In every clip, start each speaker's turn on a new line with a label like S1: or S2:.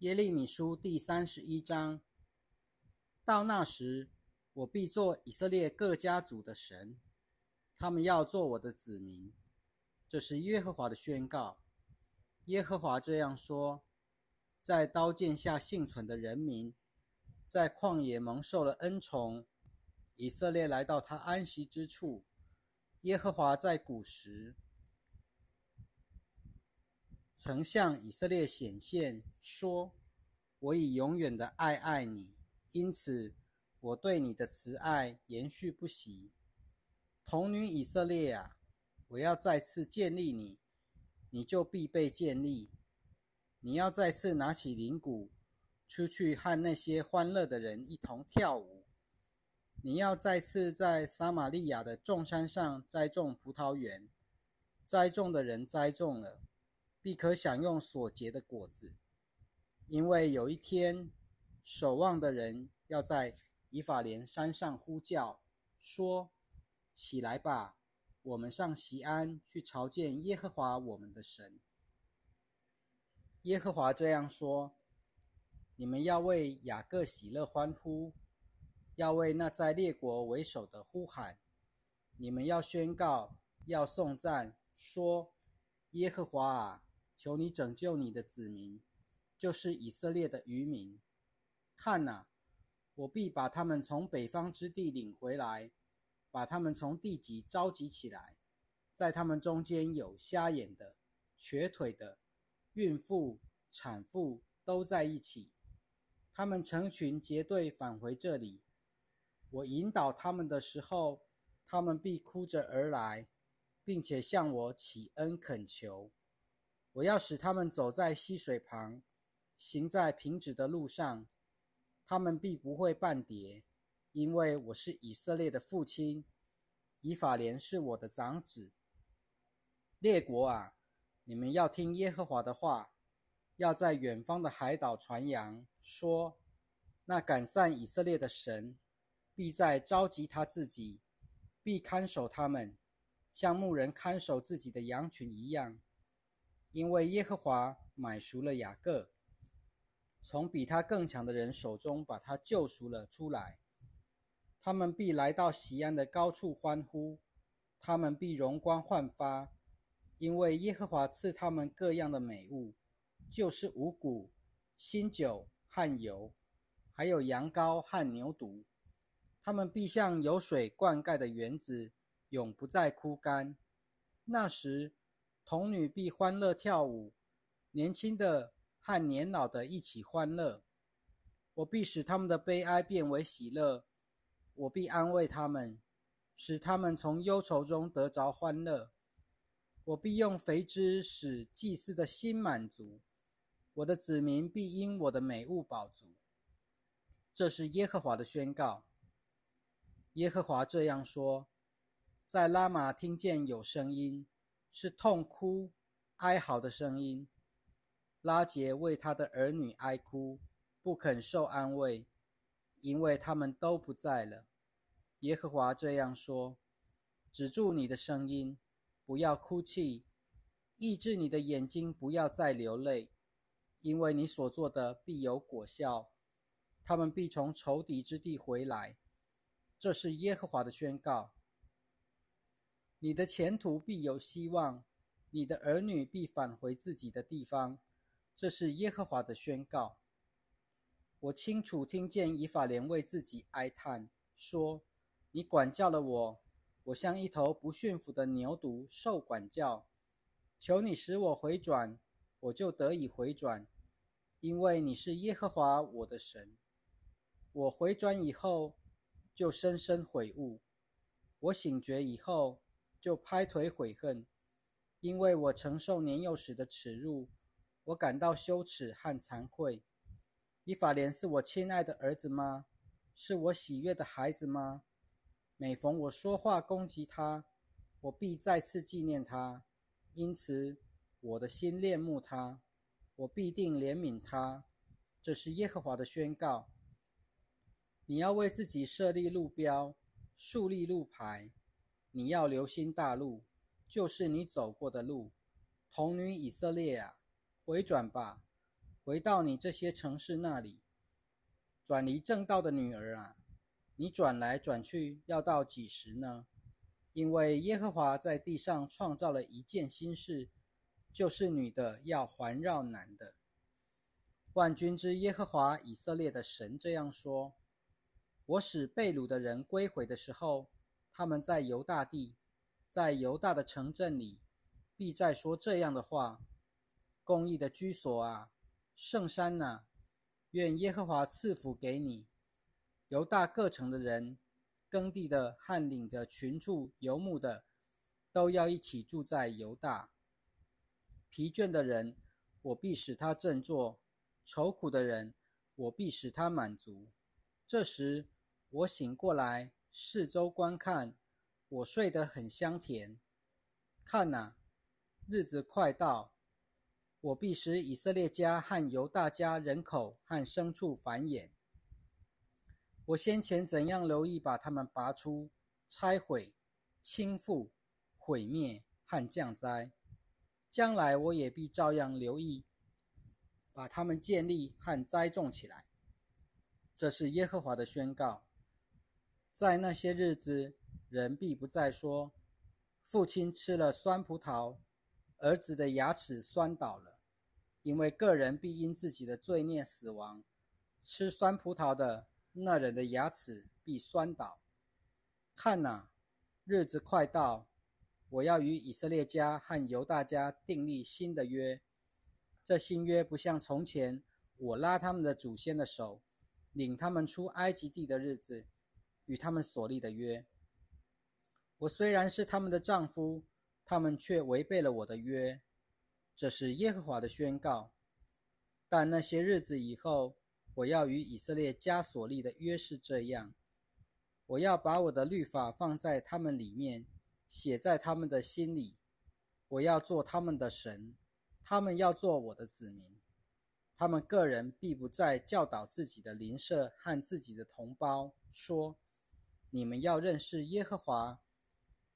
S1: 耶利米书第三十一章。到那时，我必做以色列各家族的神，他们要做我的子民。这是耶和华的宣告。耶和华这样说：在刀剑下幸存的人民，在旷野蒙受了恩宠，以色列来到他安息之处。耶和华在古时。曾向以色列显现，说：“我以永远的爱爱你，因此我对你的慈爱延续不息。童女以色列啊，我要再次建立你，你就必被建立。你要再次拿起铃鼓，出去和那些欢乐的人一同跳舞。你要再次在撒玛利亚的众山上栽种葡萄园，栽种的人栽种了。”必可享用所结的果子，因为有一天，守望的人要在以法莲山上呼叫，说：“起来吧，我们上西安去朝见耶和华我们的神。”耶和华这样说：“你们要为雅各喜乐欢呼，要为那在列国为首的呼喊。你们要宣告，要颂赞，说：耶和华啊！”求你拯救你的子民，就是以色列的渔民。看哪，我必把他们从北方之地领回来，把他们从地极召集起来。在他们中间有瞎眼的、瘸腿的、孕妇、产妇都在一起。他们成群结队返回这里。我引导他们的时候，他们必哭着而来，并且向我起恩恳求。我要使他们走在溪水旁，行在平直的路上，他们必不会半跌，因为我是以色列的父亲，以法莲是我的长子。列国啊，你们要听耶和华的话，要在远方的海岛传扬，说：那赶散以色列的神，必在召集他自己，必看守他们，像牧人看守自己的羊群一样。因为耶和华买赎了雅各，从比他更强的人手中把他救赎了出来。他们必来到西安的高处欢呼，他们必容光焕发，因为耶和华赐他们各样的美物，就是五谷、新酒和油，还有羊羔和牛犊。他们必像有水灌溉的园子，永不再枯干。那时。童女必欢乐跳舞，年轻的和年老的一起欢乐。我必使他们的悲哀变为喜乐，我必安慰他们，使他们从忧愁中得着欢乐。我必用肥汁使祭司的心满足，我的子民必因我的美物饱足。这是耶和华的宣告。耶和华这样说：在拉玛听见有声音。是痛哭、哀嚎的声音。拉杰为他的儿女哀哭，不肯受安慰，因为他们都不在了。耶和华这样说：止住你的声音，不要哭泣；抑制你的眼睛，不要再流泪，因为你所做的必有果效。他们必从仇敌之地回来。这是耶和华的宣告。你的前途必有希望，你的儿女必返回自己的地方。这是耶和华的宣告。我清楚听见以法莲为自己哀叹，说：“你管教了我，我像一头不驯服的牛犊受管教。求你使我回转，我就得以回转，因为你是耶和华我的神。我回转以后，就深深悔悟；我醒觉以后。”就拍腿悔恨，因为我承受年幼时的耻辱，我感到羞耻和惭愧。以法莲是我亲爱的儿子吗？是我喜悦的孩子吗？每逢我说话攻击他，我必再次纪念他，因此我的心恋慕他，我必定怜悯他。这是耶和华的宣告。你要为自己设立路标，树立路牌。你要留心大路，就是你走过的路。童女以色列啊，回转吧，回到你这些城市那里。转离正道的女儿啊，你转来转去要到几时呢？因为耶和华在地上创造了一件新事，就是女的要环绕男的。万军之耶和华以色列的神这样说：我使被掳的人归回的时候，他们在犹大地，在犹大的城镇里，必再说这样的话：公义的居所啊，圣山呐！愿耶和华赐福给你，犹大各城的人，耕地的和领着群畜游牧的，都要一起住在犹大。疲倦的人，我必使他振作；愁苦的人，我必使他满足。这时，我醒过来，四周观看，我睡得很香甜。看哪，日子快到。我必使以色列家和犹大家人口和牲畜繁衍。我先前怎样留意把他们拔出、拆毁、倾覆、毁灭和降灾，将来我也必照样留意，把他们建立和栽种起来。这是耶和华的宣告。在那些日子，人必不再说：“父亲吃了酸葡萄。”儿子的牙齿酸倒了，因为个人必因自己的罪孽死亡。吃酸葡萄的那人的牙齿必酸倒。看哪，日子快到，我要与以色列家和犹大家订立新的约。这新约不像从前我拉他们的祖先的手，领他们出埃及地的日子，与他们所立的约。我虽然是他们的丈夫。他们却违背了我的约，这是耶和华的宣告。但那些日子以后，我要与以色列家所立的约是这样：我要把我的律法放在他们里面，写在他们的心里。我要做他们的神，他们要做我的子民。他们个人必不再教导自己的邻舍和自己的同胞说：“你们要认识耶和华，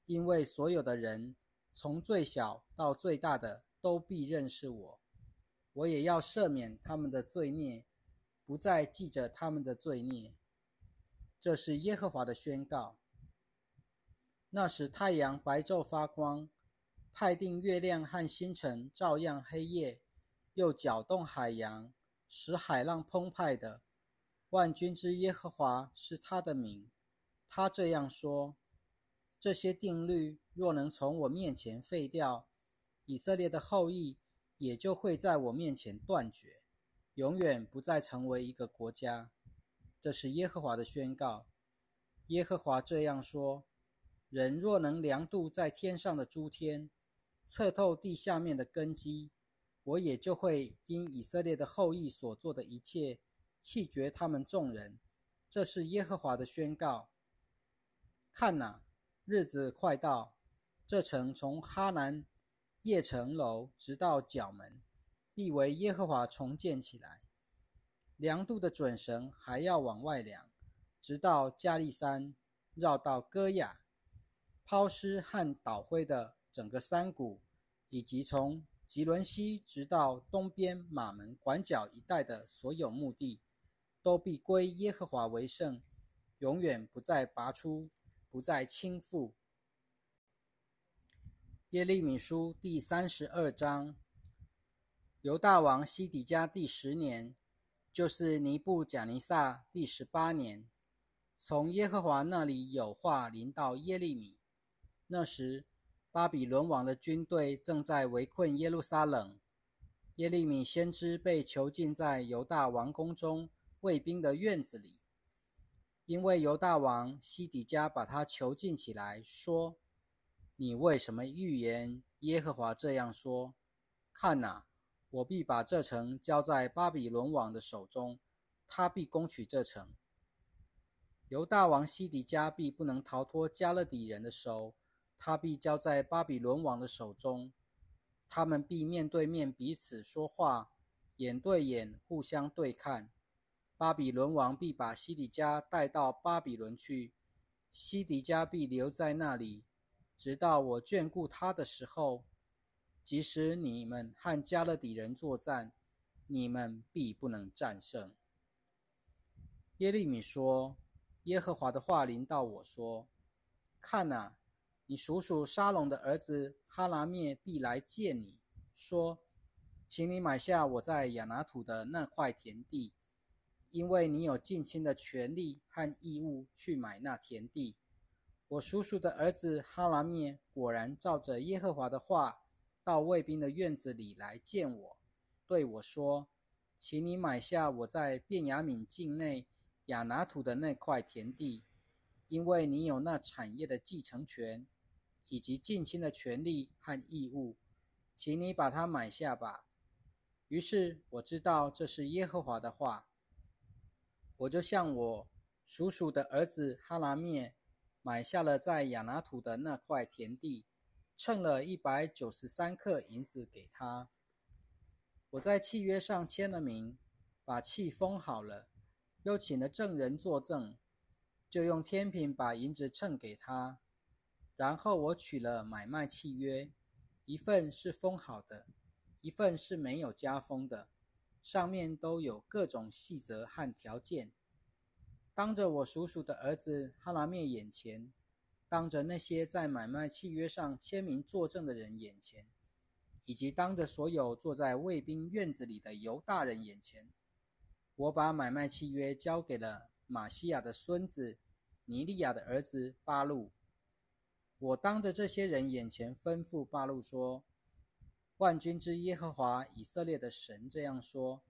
S1: 因为所有的人。”从最小到最大的都必认识我，我也要赦免他们的罪孽，不再记着他们的罪孽。这是耶和华的宣告。那时太阳白昼发光，派定月亮和星辰照样黑夜，又搅动海洋，使海浪澎湃的。万军之耶和华是他的名。他这样说。这些定律若能从我面前废掉，以色列的后裔也就会在我面前断绝，永远不再成为一个国家。这是耶和华的宣告。耶和华这样说：人若能量度在天上的诸天，测透地下面的根基，我也就会因以色列的后裔所做的一切，弃绝他们众人。这是耶和华的宣告。看哪！日子快到，这城从哈南叶城楼直到角门，必为耶和华重建起来。量度的准绳还要往外量，直到加利山，绕到戈亚，抛尸和倒灰的整个山谷，以及从吉伦西直到东边马门广角一带的所有墓地，都必归耶和华为圣，永远不再拔出。不再倾覆。耶利米书第三十二章。犹大王西底家第十年，就是尼布贾尼撒第十八年，从耶和华那里有话临到耶利米。那时，巴比伦王的军队正在围困耶路撒冷。耶利米先知被囚禁在犹大王宫中卫兵的院子里。因为犹大王西底家把他囚禁起来，说：“你为什么预言耶和华这样说？看哪，我必把这城交在巴比伦王的手中，他必攻取这城。犹大王西底家必不能逃脱加勒底人的手，他必交在巴比伦王的手中。他们必面对面彼此说话，眼对眼互相对看。”巴比伦王必把西底家带到巴比伦去，西底家必留在那里，直到我眷顾他的时候。即使你们和加勒底人作战，你们必不能战胜。耶利米说：“耶和华的话临到我说，看哪，你叔叔沙龙的儿子哈拉灭必来见你，说，请你买下我在亚拿土的那块田地，因为你有近亲的权利和义务去买那田地。”我叔叔的儿子哈拉灭果然照着耶和华的话，到卫兵的院子里来见我，对我说：“请你买下我在便雅悯境内亚拿土的那块田地，因为你有那产业的继承权，以及近亲的权利和义务，请你把它买下吧。”于是我知道这是耶和华的话，我就向我叔叔的儿子哈拉灭。买下了在亚拿土的那块田地，称了一百九十三克银子给他。我在契约上签了名，把契封好了，又请了证人作证，就用天平把银子称给他。然后我取了买卖契约，一份是封好的，一份是没有加封的，上面都有各种细则和条件。当着我叔叔的儿子哈拉灭眼前，当着那些在买卖契约上签名作证的人眼前，以及当着所有坐在卫兵院子里的犹大人眼前，我把买卖契约交给了马西亚的孙子尼利亚的儿子巴路。我当着这些人眼前吩咐巴路说：“万军之耶和华以色列的神这样说：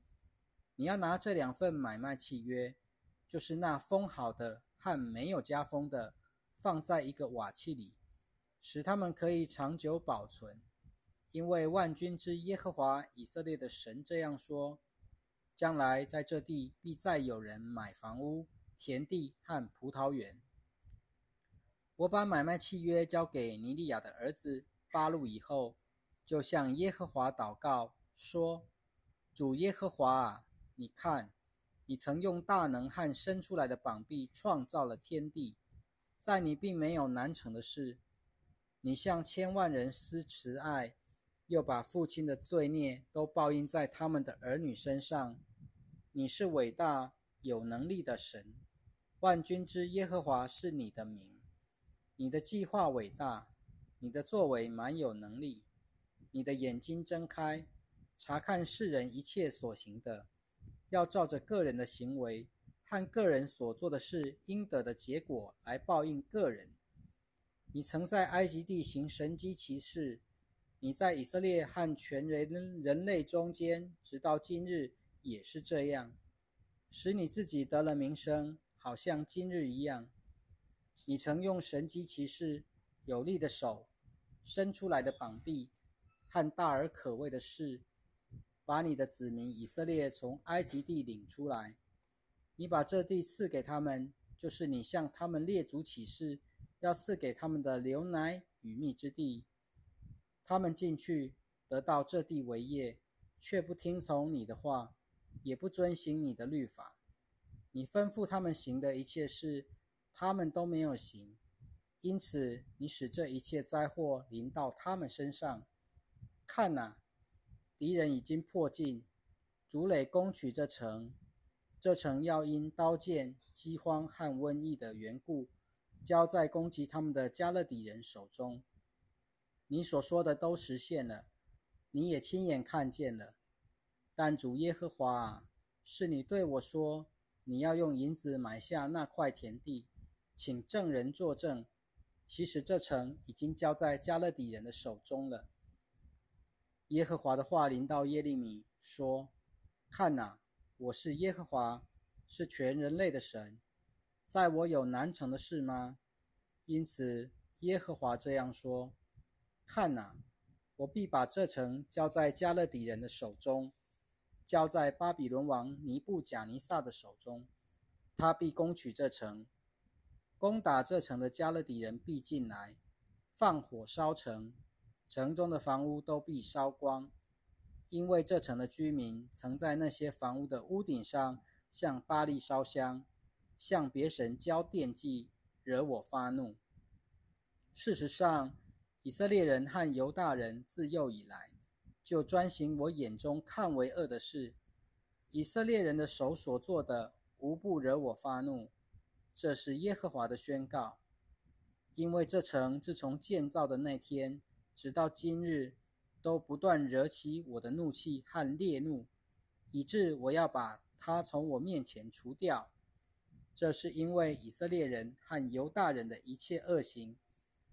S1: 你要拿这两份买卖契约。”就是那封好的和没有加封的，放在一个瓦器里，使他们可以长久保存。因为万军之耶和华以色列的神这样说：将来在这地必再有人买房屋、田地和葡萄园。我把买卖契约交给尼利亚的儿子巴路以后，就向耶和华祷告说：主耶和华啊，你看。你曾用大能和伸出来的膀臂创造了天地，在你并没有难成的事。你向千万人施慈爱，又把父亲的罪孽都报应在他们的儿女身上。你是伟大有能力的神，万军之耶和华是你的名。你的计划伟大，你的作为满有能力。你的眼睛睁开，查看世人一切所行的。要照着个人的行为和个人所做的事应得的结果来报应个人。你曾在埃及地行神机骑士，你在以色列和全人人类中间，直到今日也是这样，使你自己得了名声，好像今日一样。你曾用神机骑士有力的手，伸出来的膀臂和大而可畏的事。把你的子民以色列从埃及地领出来，你把这地赐给他们，就是你向他们列祖起誓要赐给他们的牛奶与蜜之地。他们进去得到这地为业，却不听从你的话，也不遵行你的律法。你吩咐他们行的一切事，他们都没有行，因此你使这一切灾祸临到他们身上。看呐！敌人已经迫近，竹垒攻取这城。这城要因刀剑、饥荒和瘟疫的缘故，交在攻击他们的加勒底人手中。你所说的都实现了，你也亲眼看见了。但主耶和华啊，是你对我说，你要用银子买下那块田地，请证人作证。其实这城已经交在加勒底人的手中了。耶和华的话临到耶利米说：“看哪，我是耶和华，是全人类的神，在我有难成的事吗？因此，耶和华这样说：看哪，我必把这城交在加勒底人的手中，交在巴比伦王尼布贾尼撒的手中，他必攻取这城，攻打这城的加勒底人必进来，放火烧城。”城中的房屋都必烧光，因为这城的居民曾在那些房屋的屋顶上向巴利烧香，向别神交奠祭，惹我发怒。事实上，以色列人和犹大人自幼以来就专行我眼中看为恶的事，以色列人的手所做的，无不惹我发怒。这是耶和华的宣告。因为这城自从建造的那天，直到今日，都不断惹起我的怒气和烈怒，以致我要把他从我面前除掉。这是因为以色列人和犹大人的一切恶行，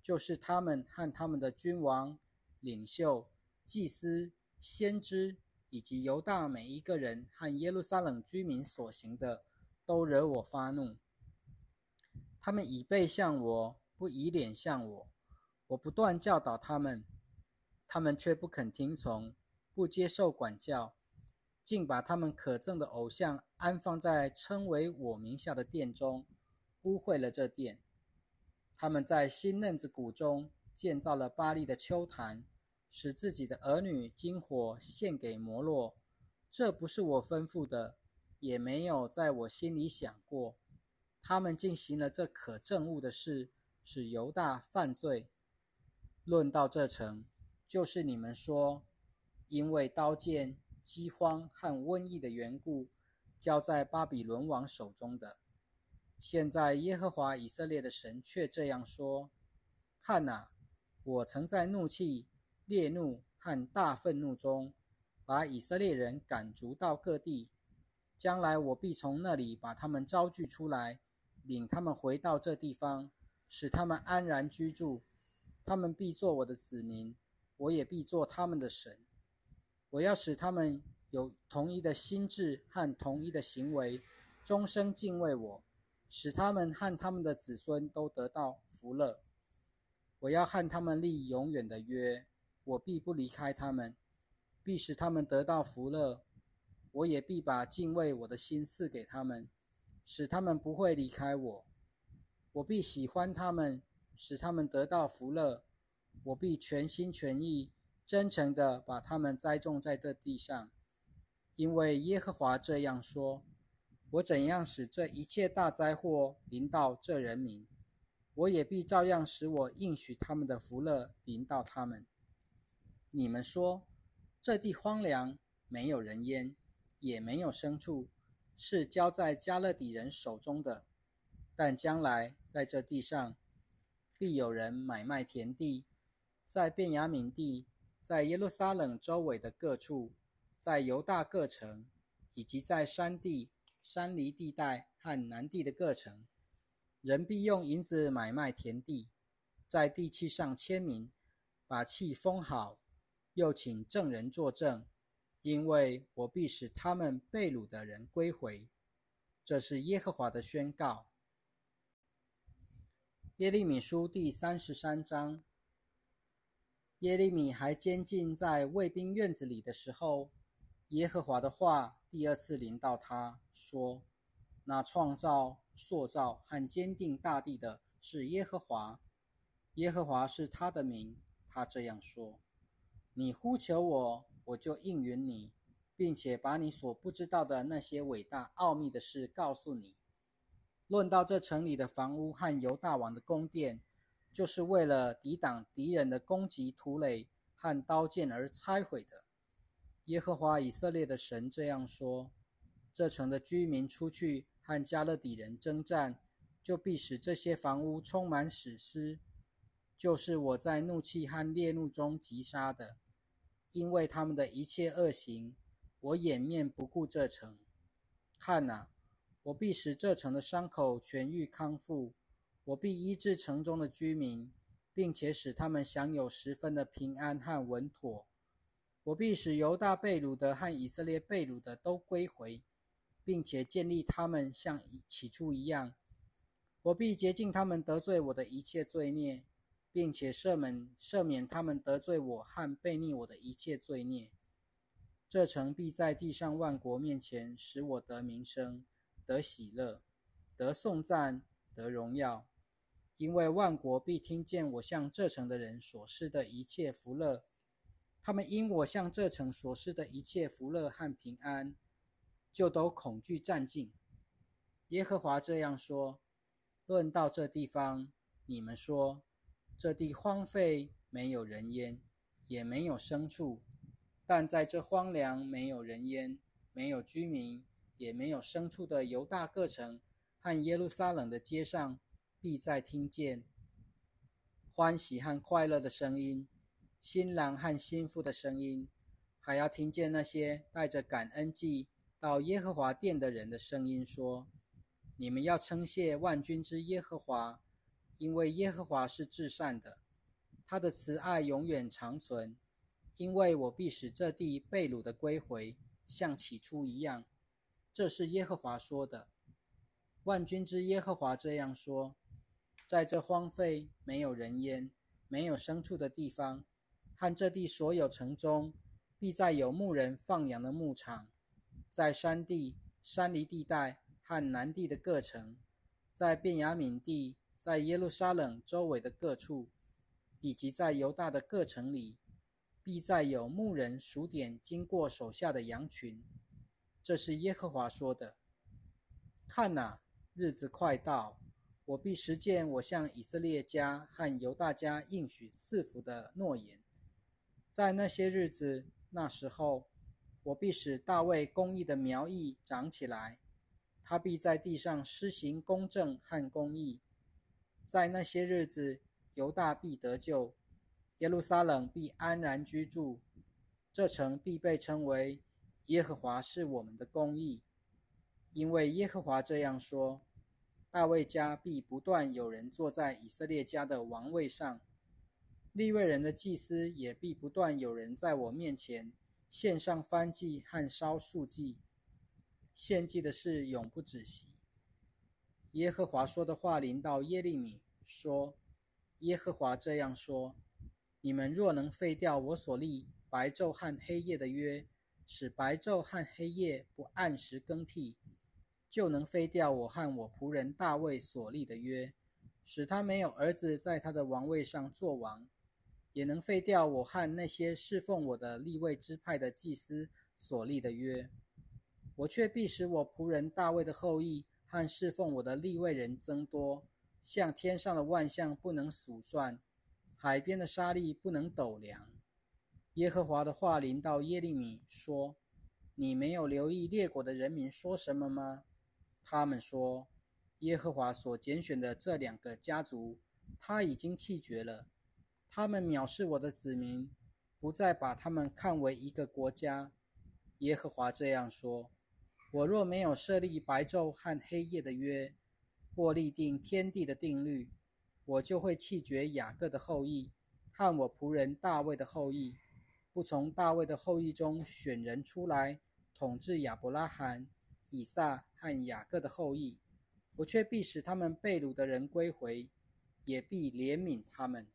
S1: 就是他们和他们的君王、领袖、祭司、先知，以及犹大每一个人和耶路撒冷居民所行的，都惹我发怒。他们以背向我，不以脸向我。我不断教导他们，他们却不肯听从，不接受管教。竟把他们可憎的偶像安放在称为我名下的殿中，污秽了这殿。他们在新嫩子谷中建造了巴利的秋坛，使自己的儿女金火献给摩洛。这不是我吩咐的，也没有在我心里想过。他们进行了这可憎恶的事，使犹大犯罪。论到这城，就是你们说，因为刀剑。饥荒和瘟疫的缘故，交在巴比伦王手中的。现在耶和华以色列的神却这样说：看哪，我曾在怒气、烈怒和大愤怒中，把以色列人赶逐到各地。将来我必从那里把他们招聚出来，领他们回到这地方，使他们安然居住。他们必做我的子民，我也必做他们的神。我要使他们有同一的心智和同一的行为，终生敬畏我，使他们和他们的子孙都得到福乐。我要和他们立永远的约，我必不离开他们，必使他们得到福乐。我也必把敬畏我的心赐给他们，使他们不会离开我。我必喜欢他们，使他们得到福乐。我必全心全意。真诚地把他们栽种在这地上，因为耶和华这样说：我怎样使这一切大灾祸临到这人民，我也必照样使我应许他们的福乐临到他们。你们说这地荒凉，没有人烟，也没有牲畜，是交在加勒底人手中的。但将来在这地上，必有人买卖田地，在便雅悯地。在耶路撒冷周围的各处，在犹大各城，以及在山地、山梨地带和南地的各城，人必用银子买卖田地，在地契上签名，把契封好，又请证人作证，因为我必使他们被掳的人归回。这是耶和华的宣告。耶利米书第三十三章。耶利米还监禁在卫兵院子里的时候，耶和华的话第二次临到他说：“那创造、塑造和坚定大地的是耶和华，耶和华是他的名。他这样说：你呼求我，我就应允你，并且把你所不知道的那些伟大奥秘的事告诉你。论到这城里的房屋和犹大王的宫殿。”就是为了抵挡敌人的攻击、土垒和刀剑而拆毁的。耶和华以色列的神这样说：这城的居民出去和加勒底人征战，就必使这些房屋充满死尸，就是我在怒气和烈怒中击杀的。因为他们的一切恶行，我掩面不顾这城。看哪，我必使这城的伤口痊愈康复。我必医治城中的居民，并且使他们享有十分的平安和稳妥。我必使犹大贝鲁的和以色列贝鲁的都归回，并且建立他们像起初一样。我必洁净他们得罪我的一切罪孽，并且赦免赦免他们得罪我和背逆我的一切罪孽。这城必在地上万国面前使我得名声、得喜乐、得颂赞、得荣耀。因为万国必听见我向这城的人所施的一切福乐，他们因我向这城所施的一切福乐和平安，就都恐惧战尽。耶和华这样说：论到这地方，你们说这地荒废，没有人烟，也没有牲畜；但在这荒凉、没有人烟、没有居民，也没有牲畜的犹大各城和耶路撒冷的街上，必再听见欢喜和快乐的声音，新郎和新妇的声音，还要听见那些带着感恩祭到耶和华殿的人的声音，说：“你们要称谢万军之耶和华，因为耶和华是至善的，他的慈爱永远长存。因为我必使这地被掳的归回，像起初一样。”这是耶和华说的。万军之耶和华这样说。在这荒废、没有人烟、没有牲畜的地方，和这地所有城中，必再有牧人放羊的牧场；在山地、山梨地带和南地的各城，在便雅悯地、在耶路撒冷周围的各处，以及在犹大的各城里，必再有牧人数点经过手下的羊群。这是耶和华说的。看哪，日子快到。我必实践我向以色列家和犹大家应许赐福的诺言。在那些日子、那时候，我必使大卫公义的苗裔长起来，他必在地上施行公正和公义。在那些日子，犹大必得救，耶路撒冷必安然居住，这城必被称为耶和华是我们的公义，因为耶和华这样说。大卫家必不断有人坐在以色列家的王位上，利未人的祭司也必不断有人在我面前献上燔祭和烧素祭。献祭的事永不止息。耶和华说的话临到耶利米说：“耶和华这样说：你们若能废掉我所立白昼和黑夜的约，使白昼和黑夜不按时更替。”就能废掉我和我仆人大卫所立的约，使他没有儿子在他的王位上作王；也能废掉我和那些侍奉我的立位支派的祭司所立的约。我却必使我仆人大卫的后裔和侍奉我的立位人增多，像天上的万象不能数算，海边的沙粒不能斗量。耶和华的话临到耶利米说：“你没有留意列国的人民说什么吗？”他们说：“耶和华所拣选的这两个家族，他已经弃绝了。他们藐视我的子民，不再把他们看为一个国家。”耶和华这样说：“我若没有设立白昼和黑夜的约，或立定天地的定律，我就会弃绝雅各的后裔和我仆人大卫的后裔，不从大卫的后裔中选人出来统治亚伯拉罕。”以撒和雅各的后裔，我却必使他们被掳的人归回，也必怜悯他们。